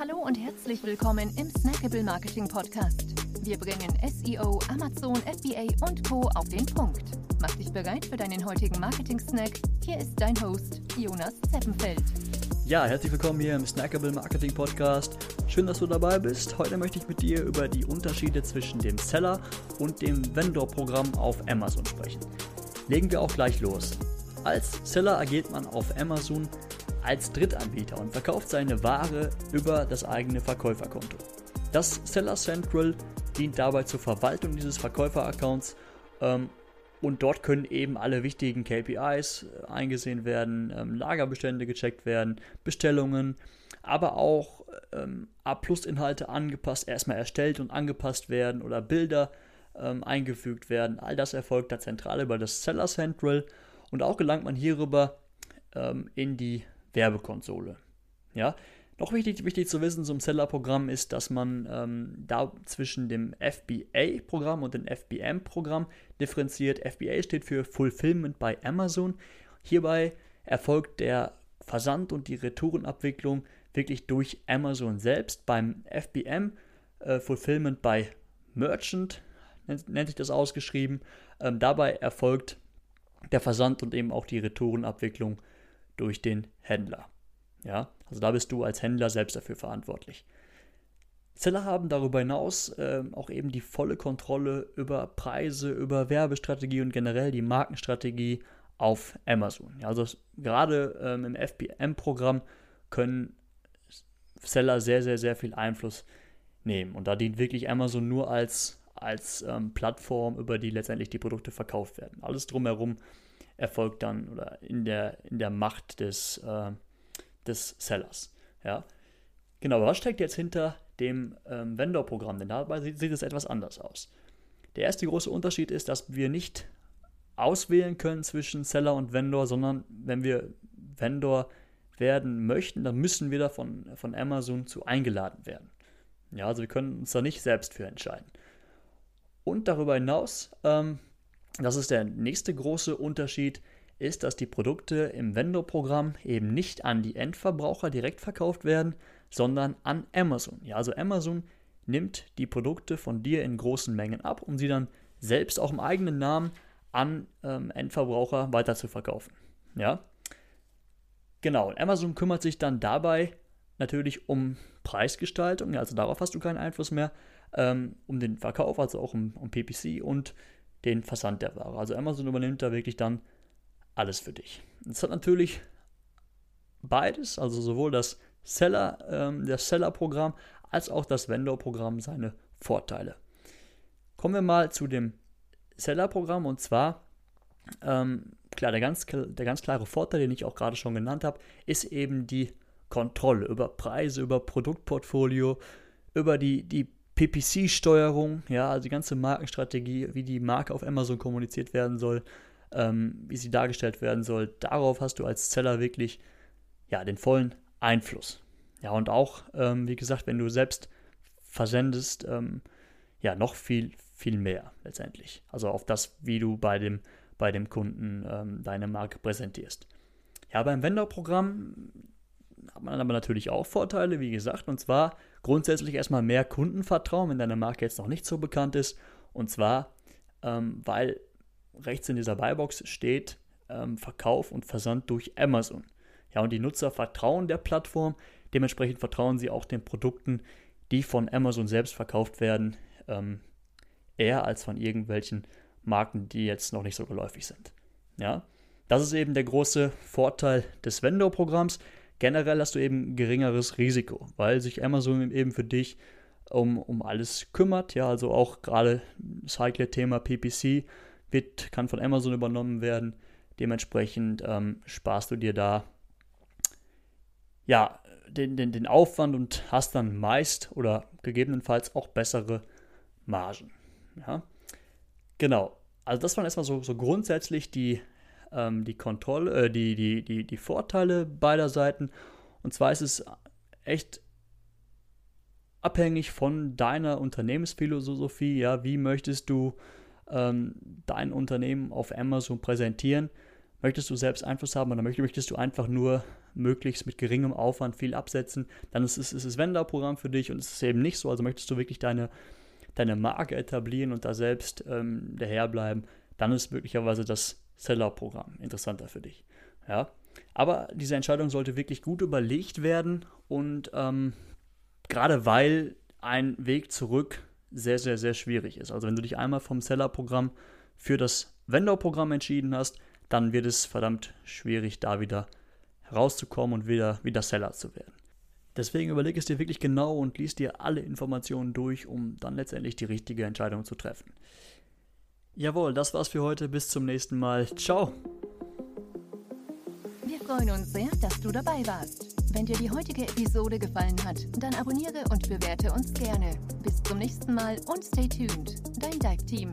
Hallo und herzlich willkommen im Snackable Marketing Podcast. Wir bringen SEO, Amazon, FBA und Co. auf den Punkt. Mach dich bereit für deinen heutigen Marketing-Snack. Hier ist dein Host, Jonas Zeppenfeld. Ja, herzlich willkommen hier im Snackable Marketing Podcast. Schön, dass du dabei bist. Heute möchte ich mit dir über die Unterschiede zwischen dem Seller und dem Vendor-Programm auf Amazon sprechen. Legen wir auch gleich los. Als Seller agiert man auf Amazon als Drittanbieter und verkauft seine Ware über das eigene Verkäuferkonto. Das Seller Central dient dabei zur Verwaltung dieses Verkäuferaccounts ähm, und dort können eben alle wichtigen KPIs äh, eingesehen werden, ähm, Lagerbestände gecheckt werden, Bestellungen, aber auch ähm, A-Plus-Inhalte angepasst, erstmal erstellt und angepasst werden oder Bilder ähm, eingefügt werden. All das erfolgt da zentral über das Seller Central und auch gelangt man hierüber ähm, in die Werbekonsole. Ja, noch wichtig, wichtig zu wissen zum Seller-Programm ist, dass man ähm, da zwischen dem FBA-Programm und dem FBM-Programm differenziert. FBA steht für Fulfillment bei Amazon. Hierbei erfolgt der Versand und die Retourenabwicklung wirklich durch Amazon selbst. Beim FBM äh, Fulfillment by Merchant nennt, nennt sich das ausgeschrieben. Ähm, dabei erfolgt der Versand und eben auch die Retourenabwicklung durch den Händler. Ja, also da bist du als Händler selbst dafür verantwortlich. Seller haben darüber hinaus äh, auch eben die volle Kontrolle über Preise, über Werbestrategie und generell die Markenstrategie auf Amazon. Ja, also gerade ähm, im FBM-Programm können Seller sehr, sehr, sehr viel Einfluss nehmen. Und da dient wirklich Amazon nur als, als ähm, Plattform, über die letztendlich die Produkte verkauft werden. Alles drumherum erfolgt dann oder in der, in der Macht des, äh, des Sellers. Ja. Genau, was steckt jetzt hinter dem ähm, Vendor-Programm? Denn dabei sieht, sieht es etwas anders aus. Der erste große Unterschied ist, dass wir nicht auswählen können zwischen Seller und Vendor, sondern wenn wir Vendor werden möchten, dann müssen wir da von, von Amazon zu eingeladen werden. Ja, also wir können uns da nicht selbst für entscheiden. Und darüber hinaus ähm, das ist der nächste große Unterschied, ist, dass die Produkte im Vendor-Programm eben nicht an die Endverbraucher direkt verkauft werden, sondern an Amazon. Ja, also Amazon nimmt die Produkte von dir in großen Mengen ab, um sie dann selbst auch im eigenen Namen an ähm, Endverbraucher weiter zu verkaufen. Ja, genau. Amazon kümmert sich dann dabei natürlich um Preisgestaltung, also darauf hast du keinen Einfluss mehr, ähm, um den Verkauf, also auch um, um PPC und den Versand der Ware. Also Amazon übernimmt da wirklich dann alles für dich. Es hat natürlich beides, also sowohl das Seller, ähm, das Seller-Programm als auch das Vendor-Programm seine Vorteile. Kommen wir mal zu dem Seller-Programm und zwar, ähm, klar, der ganz, der ganz klare Vorteil, den ich auch gerade schon genannt habe, ist eben die Kontrolle über Preise, über Produktportfolio, über die, die PPC-Steuerung, ja, also die ganze Markenstrategie, wie die Marke auf Amazon kommuniziert werden soll, ähm, wie sie dargestellt werden soll, darauf hast du als Seller wirklich ja, den vollen Einfluss. Ja, und auch, ähm, wie gesagt, wenn du selbst versendest, ähm, ja, noch viel, viel mehr letztendlich. Also auf das, wie du bei dem, bei dem Kunden ähm, deine Marke präsentierst. Ja, beim Vendor-Programm hat man aber natürlich auch Vorteile, wie gesagt, und zwar grundsätzlich erstmal mehr Kundenvertrauen, wenn deine Marke jetzt noch nicht so bekannt ist. Und zwar, ähm, weil rechts in dieser Buybox steht ähm, Verkauf und Versand durch Amazon. Ja, und die Nutzer vertrauen der Plattform, dementsprechend vertrauen sie auch den Produkten, die von Amazon selbst verkauft werden, ähm, eher als von irgendwelchen Marken, die jetzt noch nicht so geläufig sind. Ja, das ist eben der große Vorteil des Vendor-Programms generell hast du eben geringeres Risiko, weil sich Amazon eben für dich um, um alles kümmert. Ja, also auch gerade das heikle Thema PPC wird, kann von Amazon übernommen werden. Dementsprechend ähm, sparst du dir da ja, den, den, den Aufwand und hast dann meist oder gegebenenfalls auch bessere Margen. Ja? Genau. Also das waren erstmal so, so grundsätzlich die ähm, die Kontrolle, äh, die, die, die, die Vorteile beider Seiten. Und zwar ist es echt abhängig von deiner Unternehmensphilosophie. Ja, wie möchtest du ähm, dein Unternehmen auf Amazon präsentieren? Möchtest du selbst Einfluss haben oder möchtest du einfach nur möglichst mit geringem Aufwand viel absetzen, dann ist es, ist es Vendor-Programm für dich und es ist eben nicht so. Also möchtest du wirklich deine, deine Marke etablieren und da selbst ähm, daherbleiben, dann ist möglicherweise das Seller-Programm interessanter für dich. Ja? Aber diese Entscheidung sollte wirklich gut überlegt werden und ähm, gerade weil ein Weg zurück sehr, sehr, sehr schwierig ist. Also wenn du dich einmal vom Seller-Programm für das Vendor-Programm entschieden hast, dann wird es verdammt schwierig, da wieder herauszukommen und wieder, wieder Seller zu werden. Deswegen überlege es dir wirklich genau und lies dir alle Informationen durch, um dann letztendlich die richtige Entscheidung zu treffen. Jawohl, das war's für heute. Bis zum nächsten Mal. Ciao. Wir freuen uns sehr, dass du dabei warst. Wenn dir die heutige Episode gefallen hat, dann abonniere und bewerte uns gerne. Bis zum nächsten Mal und stay tuned. Dein Dive Team.